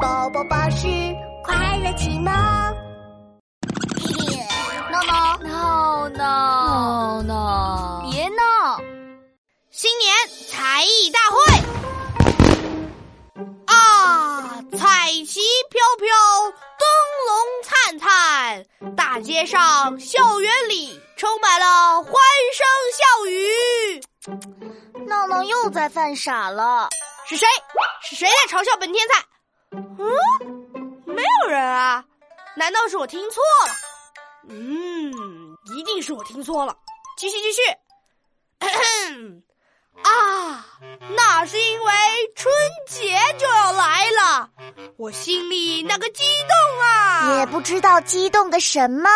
宝宝巴士快乐启蒙。闹闹闹闹闹闹，别闹！新年才艺大会啊！彩旗飘飘，灯笼灿灿，大街上、校园里充满了欢声笑语。闹闹又在犯傻了。是谁？是谁在嘲笑本天才？嗯，没有人啊。难道是我听错了？嗯，一定是我听错了。继续，继续。啊，那是因为春节就要来了，我心里那个激动啊！也不知道激动个什么。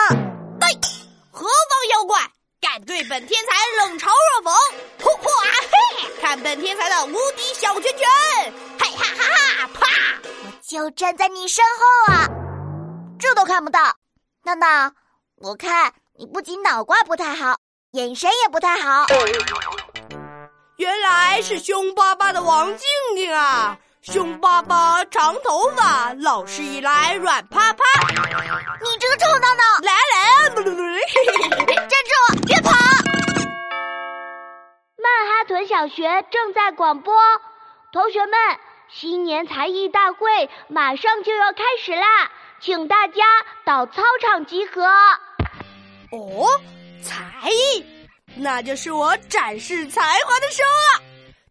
对，何方妖怪敢对本天才冷嘲热讽？呼呼啊嘿！看本天才的无敌小拳拳！就站在你身后啊，这都看不到。闹闹，我看你不仅脑瓜不太好，眼神也不太好。原来是凶巴巴的王静静啊！凶巴巴，长头发，老师一来软趴趴。你这个臭闹闹！来来，站住，别跑！曼哈顿小学正在广播，同学们，新年才艺大会马上就要开始啦，请大家到操场集合。哦，才艺。那就是我展示才华的时候了！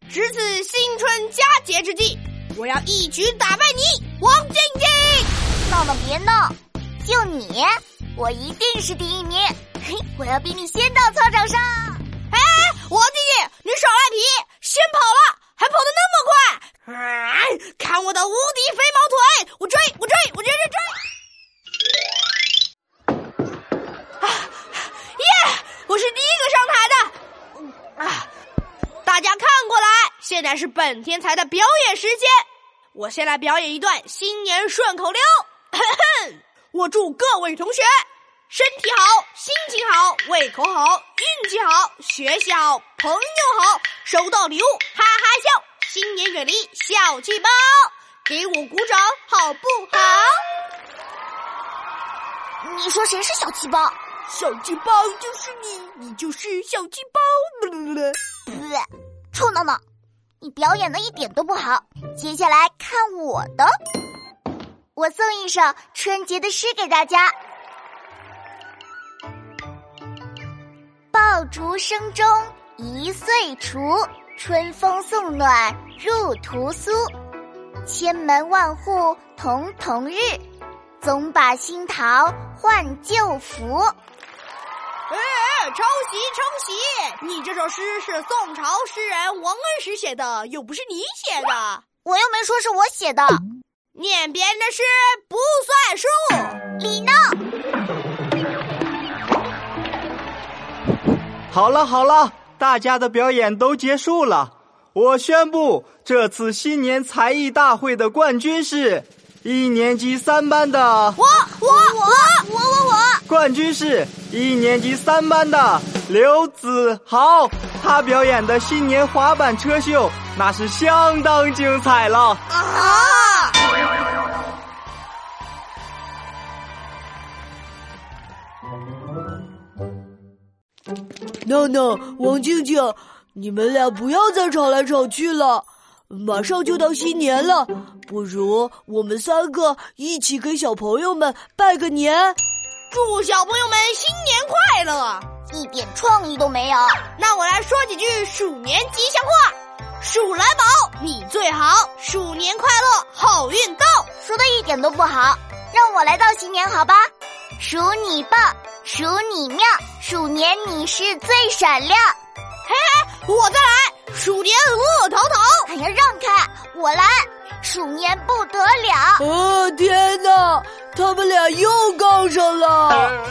值此新春佳节之际，我要一举打败你，王晶晶！闹闹别闹，就你，我一定是第一名！嘿，我要比你先到操场上！现在是本天才的表演时间。我先来表演一段新年顺口溜。我祝各位同学身体好、心情好、胃口好、运气好、学习好、朋友好、收到礼物哈哈笑，新年远离小气包。给我鼓掌好不好？你说谁是小气包？小气包就是你，你就是小气包。臭闹闹，你表演的一点都不好。接下来看我的，我送一首春节的诗给大家：爆竹声中一岁除，春风送暖入屠苏，千门万户曈曈日，总把新桃换旧符。哎哎，抄袭抄袭！你这首诗是宋朝诗人王安石写的，又不是你写的。我又没说是我写的。念别人的诗不算数。李闹。好了好了，大家的表演都结束了。我宣布，这次新年才艺大会的冠军是一年级三班的。我我我我我我。冠军是一年级三班的刘子豪，他表演的新年滑板车秀那是相当精彩了啊！闹闹，王静静，你们俩不要再吵来吵去了，马上就到新年了，不如我们三个一起给小朋友们拜个年。祝小朋友们新年快乐！一点创意都没有。那我来说几句鼠年吉祥话：鼠来宝，你最好；鼠年快乐，好运到。说的一点都不好，让我来道新年好吧？鼠你棒，鼠你妙，鼠年你是最闪亮。嘿嘿，我再来，鼠年恶淘淘。哎呀，让开，我来。鼠年不得了！哦天哪，他们俩又杠上了。